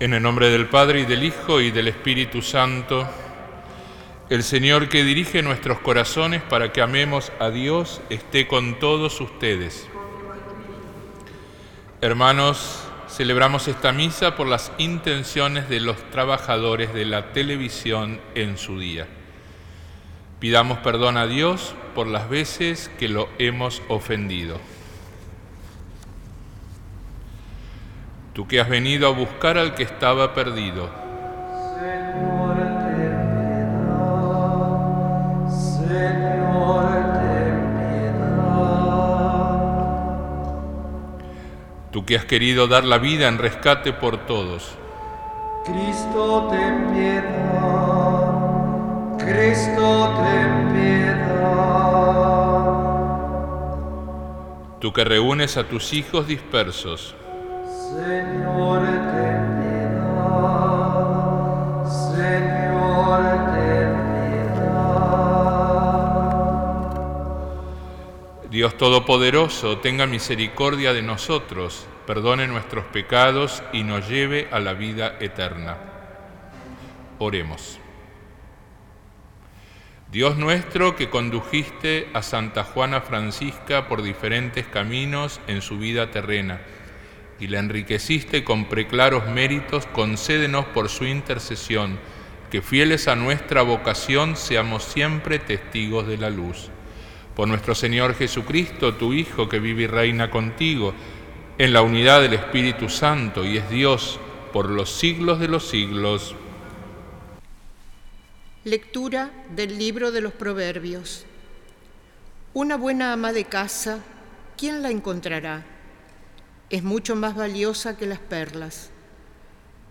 En el nombre del Padre y del Hijo y del Espíritu Santo, el Señor que dirige nuestros corazones para que amemos a Dios esté con todos ustedes. Hermanos, celebramos esta misa por las intenciones de los trabajadores de la televisión en su día. Pidamos perdón a Dios por las veces que lo hemos ofendido. Tú que has venido a buscar al que estaba perdido. Señor, ten piedad. Señor, ten piedad. Tú que has querido dar la vida en rescate por todos. Cristo, ten piedad. Cristo, ten piedad. Tú que reúnes a tus hijos dispersos. Señor, ten piedad. Señor, ten piedad. Dios Todopoderoso, tenga misericordia de nosotros, perdone nuestros pecados y nos lleve a la vida eterna. Oremos. Dios nuestro que condujiste a Santa Juana Francisca por diferentes caminos en su vida terrena y la enriqueciste con preclaros méritos, concédenos por su intercesión que fieles a nuestra vocación seamos siempre testigos de la luz. Por nuestro Señor Jesucristo, tu Hijo, que vive y reina contigo, en la unidad del Espíritu Santo y es Dios por los siglos de los siglos. Lectura del libro de los Proverbios. Una buena ama de casa, ¿quién la encontrará? Es mucho más valiosa que las perlas.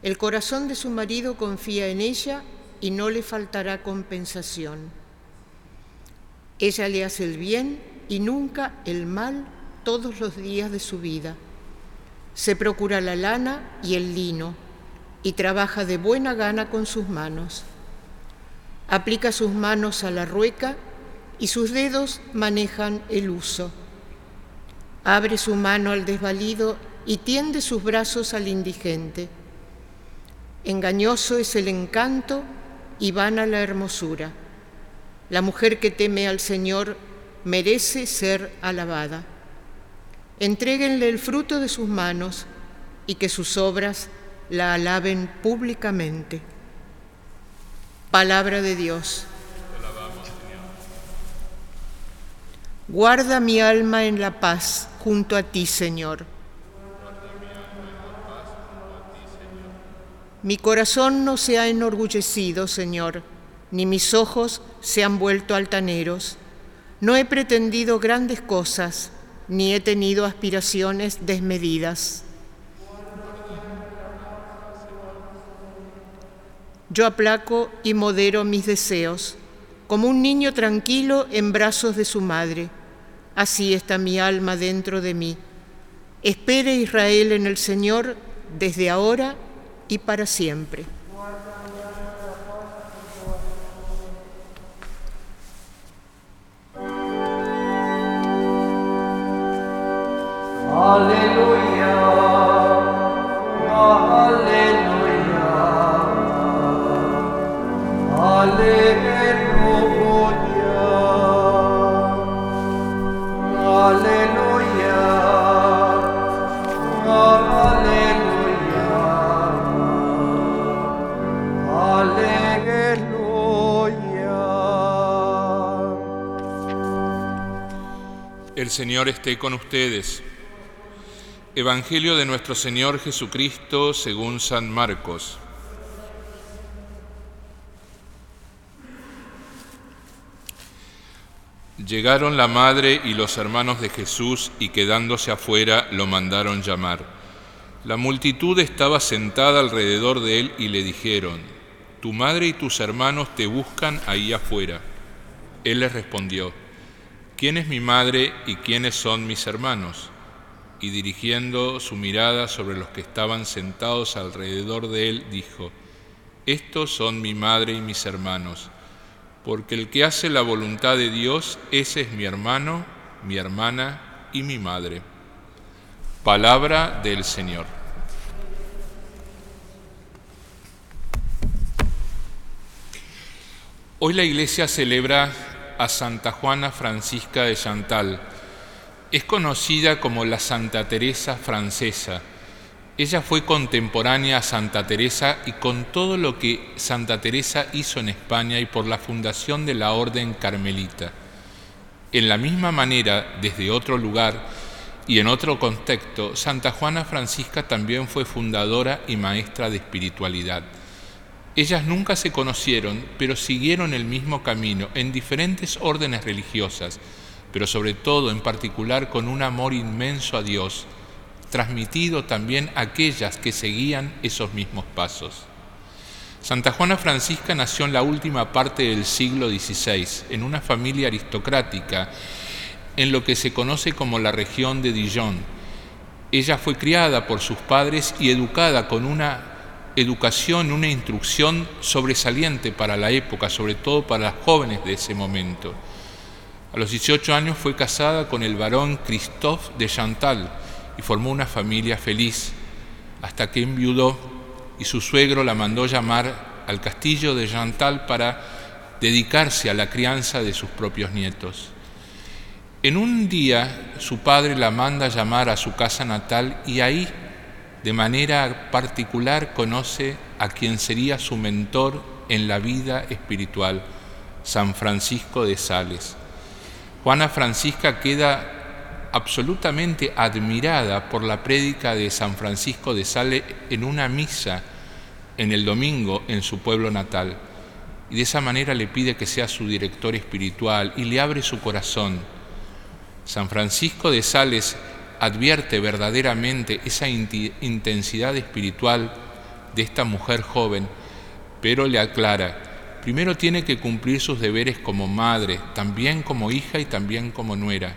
El corazón de su marido confía en ella y no le faltará compensación. Ella le hace el bien y nunca el mal todos los días de su vida. Se procura la lana y el lino y trabaja de buena gana con sus manos. Aplica sus manos a la rueca y sus dedos manejan el uso. Abre su mano al desvalido y tiende sus brazos al indigente. Engañoso es el encanto y vana la hermosura. La mujer que teme al Señor merece ser alabada. Entréguenle el fruto de sus manos y que sus obras la alaben públicamente. Palabra de Dios. Guarda mi alma en la paz junto a ti, Señor. Mi corazón no se ha enorgullecido, Señor, ni mis ojos se han vuelto altaneros. No he pretendido grandes cosas, ni he tenido aspiraciones desmedidas. Yo aplaco y modero mis deseos, como un niño tranquilo en brazos de su madre. Así está mi alma dentro de mí. Espere Israel en el Señor desde ahora y para siempre. Aleluya, El Señor esté con ustedes. Evangelio de nuestro Señor Jesucristo según San Marcos. Llegaron la madre y los hermanos de Jesús y quedándose afuera lo mandaron llamar. La multitud estaba sentada alrededor de él y le dijeron, Tu madre y tus hermanos te buscan ahí afuera. Él les respondió, ¿quién es mi madre y quiénes son mis hermanos? Y dirigiendo su mirada sobre los que estaban sentados alrededor de él, dijo, Estos son mi madre y mis hermanos porque el que hace la voluntad de Dios, ese es mi hermano, mi hermana y mi madre. Palabra del Señor. Hoy la iglesia celebra a Santa Juana Francisca de Chantal. Es conocida como la Santa Teresa francesa ella fue contemporánea a Santa Teresa y con todo lo que Santa Teresa hizo en España y por la fundación de la Orden Carmelita. En la misma manera, desde otro lugar y en otro contexto, Santa Juana Francisca también fue fundadora y maestra de espiritualidad. Ellas nunca se conocieron, pero siguieron el mismo camino en diferentes órdenes religiosas, pero sobre todo en particular con un amor inmenso a Dios transmitido también a aquellas que seguían esos mismos pasos. Santa Juana Francisca nació en la última parte del siglo XVI, en una familia aristocrática, en lo que se conoce como la región de Dijon. Ella fue criada por sus padres y educada con una educación, una instrucción sobresaliente para la época, sobre todo para las jóvenes de ese momento. A los 18 años fue casada con el barón Christophe de Chantal, y formó una familia feliz hasta que enviudó y su suegro la mandó llamar al castillo de Chantal para dedicarse a la crianza de sus propios nietos. En un día su padre la manda llamar a su casa natal y ahí, de manera particular, conoce a quien sería su mentor en la vida espiritual, San Francisco de Sales. Juana Francisca queda absolutamente admirada por la prédica de San Francisco de Sale en una misa en el domingo en su pueblo natal. Y de esa manera le pide que sea su director espiritual y le abre su corazón. San Francisco de Sales advierte verdaderamente esa intensidad espiritual de esta mujer joven, pero le aclara, primero tiene que cumplir sus deberes como madre, también como hija y también como nuera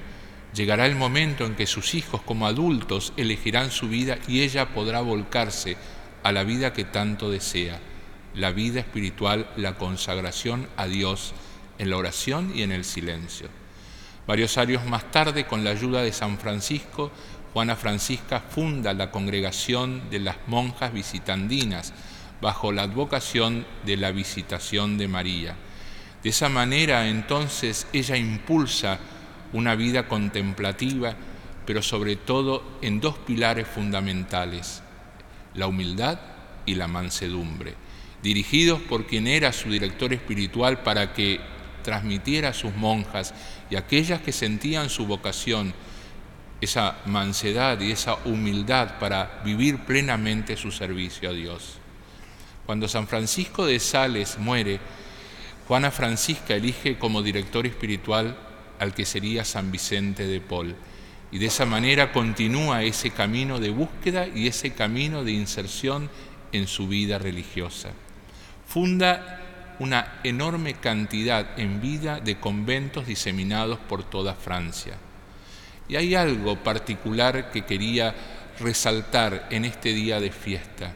Llegará el momento en que sus hijos como adultos elegirán su vida y ella podrá volcarse a la vida que tanto desea, la vida espiritual, la consagración a Dios en la oración y en el silencio. Varios años más tarde, con la ayuda de San Francisco, Juana Francisca funda la congregación de las monjas visitandinas bajo la advocación de la visitación de María. De esa manera entonces ella impulsa una vida contemplativa, pero sobre todo en dos pilares fundamentales, la humildad y la mansedumbre, dirigidos por quien era su director espiritual para que transmitiera a sus monjas y aquellas que sentían su vocación esa mansedad y esa humildad para vivir plenamente su servicio a Dios. Cuando San Francisco de Sales muere, Juana Francisca elige como director espiritual al que sería San Vicente de Paul. Y de esa manera continúa ese camino de búsqueda y ese camino de inserción en su vida religiosa. Funda una enorme cantidad en vida de conventos diseminados por toda Francia. Y hay algo particular que quería resaltar en este día de fiesta.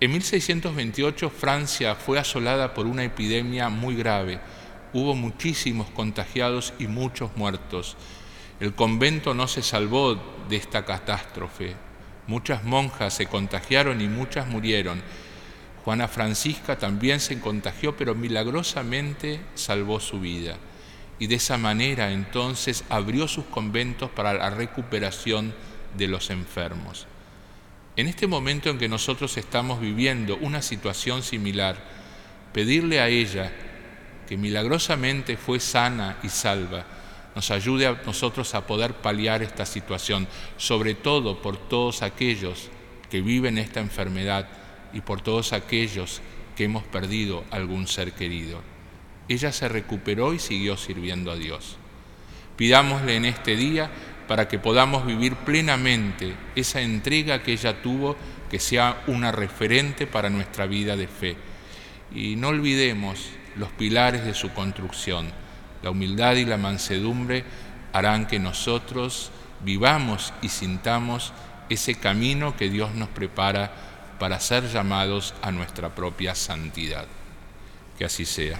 En 1628 Francia fue asolada por una epidemia muy grave, hubo muchísimos contagiados y muchos muertos. El convento no se salvó de esta catástrofe. Muchas monjas se contagiaron y muchas murieron. Juana Francisca también se contagió, pero milagrosamente salvó su vida. Y de esa manera entonces abrió sus conventos para la recuperación de los enfermos. En este momento en que nosotros estamos viviendo una situación similar, pedirle a ella que milagrosamente fue sana y salva, nos ayude a nosotros a poder paliar esta situación, sobre todo por todos aquellos que viven esta enfermedad y por todos aquellos que hemos perdido algún ser querido. ella se recuperó y siguió sirviendo a Dios. Pidámosle en este día para que podamos vivir plenamente esa entrega que ella tuvo, que sea una referente para nuestra vida de fe. Y no olvidemos los pilares de su construcción. La humildad y la mansedumbre harán que nosotros vivamos y sintamos ese camino que Dios nos prepara para ser llamados a nuestra propia santidad. Que así sea.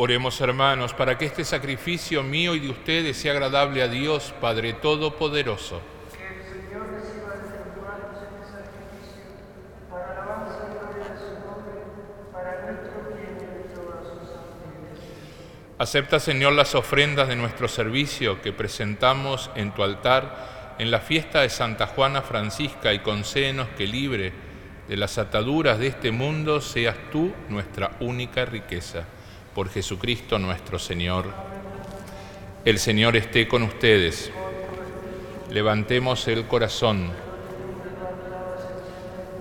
Oremos hermanos para que este sacrificio mío y de ustedes sea agradable a Dios, Padre Todopoderoso. Acepta, Señor, las ofrendas de nuestro servicio que presentamos en tu altar en la fiesta de Santa Juana Francisca y concédenos que libre de las ataduras de este mundo seas tú nuestra única riqueza. Por Jesucristo nuestro Señor. El Señor esté con ustedes. Levantemos el corazón.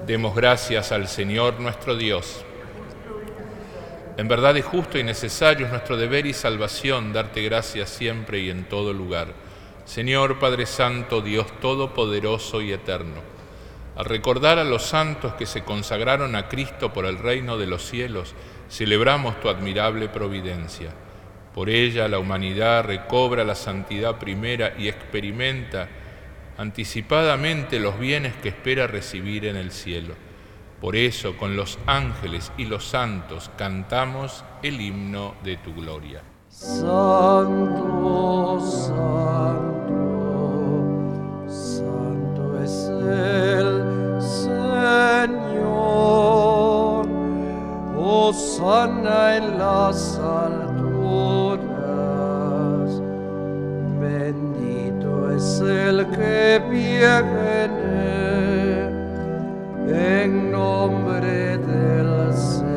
Demos gracias al Señor nuestro Dios. En verdad es justo y necesario es nuestro deber y salvación darte gracias siempre y en todo lugar. Señor Padre Santo, Dios Todopoderoso y Eterno, al recordar a los santos que se consagraron a Cristo por el reino de los cielos, celebramos tu admirable providencia. Por ella la humanidad recobra la santidad primera y experimenta anticipadamente los bienes que espera recibir en el cielo. Por eso con los ángeles y los santos cantamos el himno de tu gloria. Santo, santo, santo es el Hosanna en las alturas. Bendito es el que viene en nombre del Señor.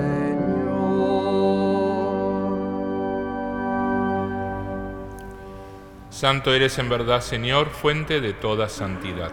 Santo eres en verdad, Señor, fuente de toda santidad.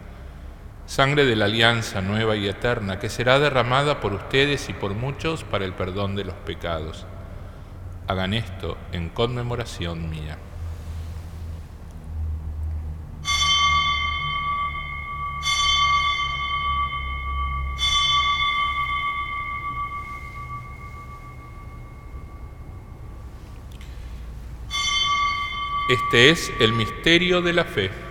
sangre de la alianza nueva y eterna, que será derramada por ustedes y por muchos para el perdón de los pecados. Hagan esto en conmemoración mía. Este es el misterio de la fe.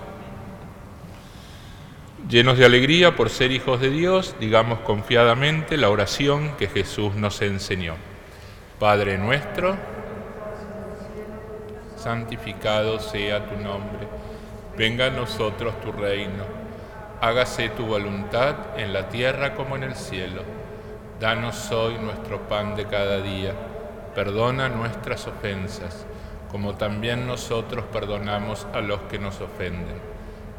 Llenos de alegría por ser hijos de Dios, digamos confiadamente la oración que Jesús nos enseñó. Padre nuestro, santificado sea tu nombre, venga a nosotros tu reino hágase tu voluntad en la tierra como en el cielo. Danos hoy nuestro pan de cada día. Perdona nuestras ofensas, como también nosotros perdonamos a los que nos ofenden.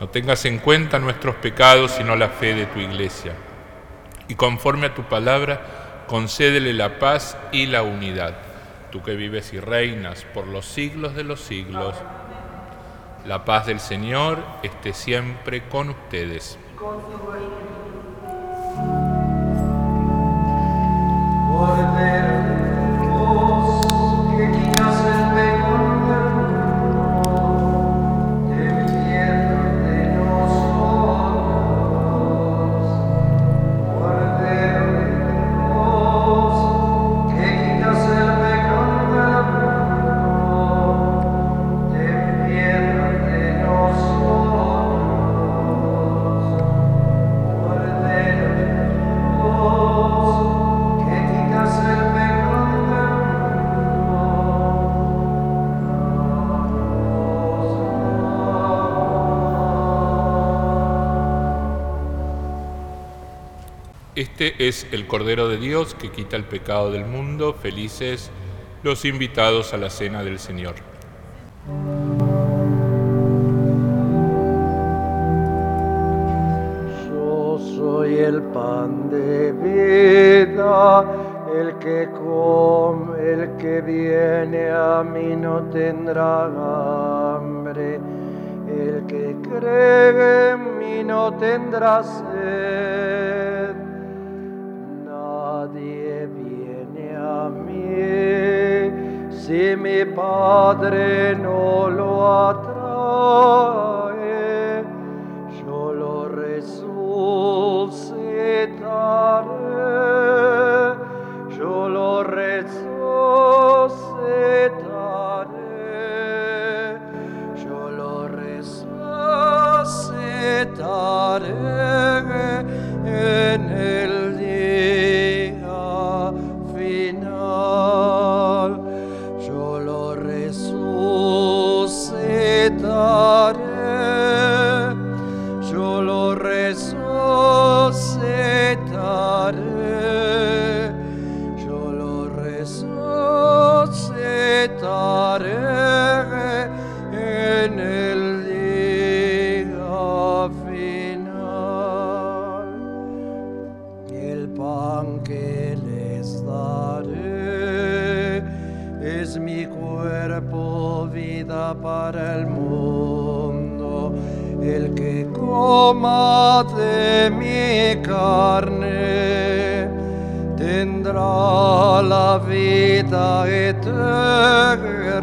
no tengas en cuenta nuestros pecados, sino la fe de tu iglesia. Y conforme a tu palabra, concédele la paz y la unidad tú que vives y reinas por los siglos de los siglos. La paz del Señor esté siempre con ustedes. Este es el Cordero de Dios que quita el pecado del mundo. Felices los invitados a la cena del Señor. Yo soy el pan de vida, el que come, el que viene a mí no tendrá hambre, el que cree en mí no tendrá sed se mi padre non lo attrae para el mundo. El que coma de mi carne tendrá la vida eterna.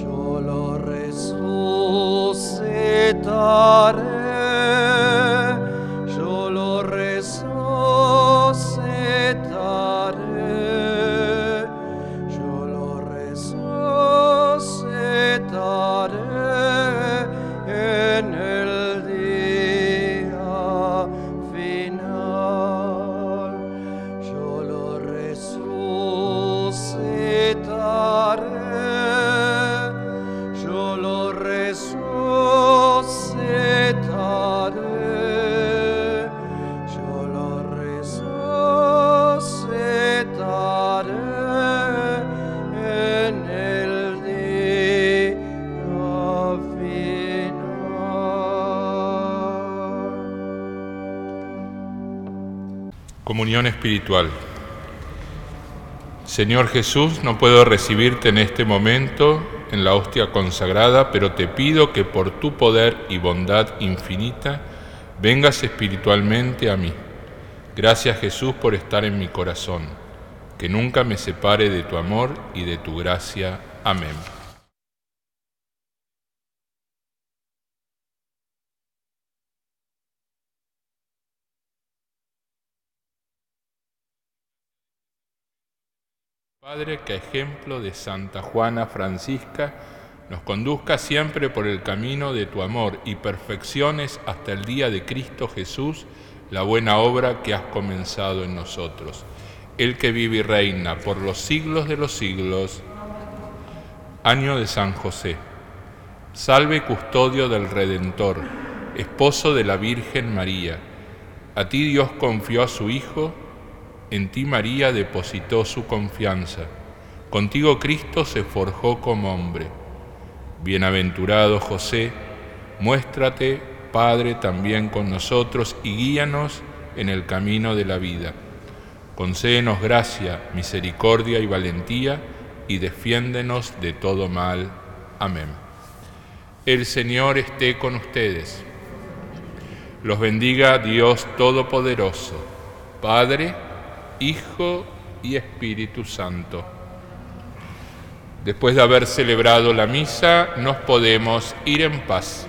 Yo lo resucitaré, espiritual. Señor Jesús, no puedo recibirte en este momento en la hostia consagrada, pero te pido que por tu poder y bondad infinita vengas espiritualmente a mí. Gracias Jesús por estar en mi corazón, que nunca me separe de tu amor y de tu gracia. Amén. Padre, que ejemplo de Santa Juana Francisca nos conduzca siempre por el camino de tu amor y perfecciones hasta el día de Cristo Jesús la buena obra que has comenzado en nosotros. El que vive y reina por los siglos de los siglos. Año de San José. Salve custodio del Redentor, esposo de la Virgen María. A ti Dios confió a su Hijo en ti María depositó su confianza. Contigo Cristo se forjó como hombre. Bienaventurado José, muéstrate, Padre, también con nosotros y guíanos en el camino de la vida. Concédenos gracia, misericordia y valentía y defiéndenos de todo mal. Amén. El Señor esté con ustedes. Los bendiga Dios Todopoderoso, Padre, Hijo y Espíritu Santo. Después de haber celebrado la misa, nos podemos ir en paz.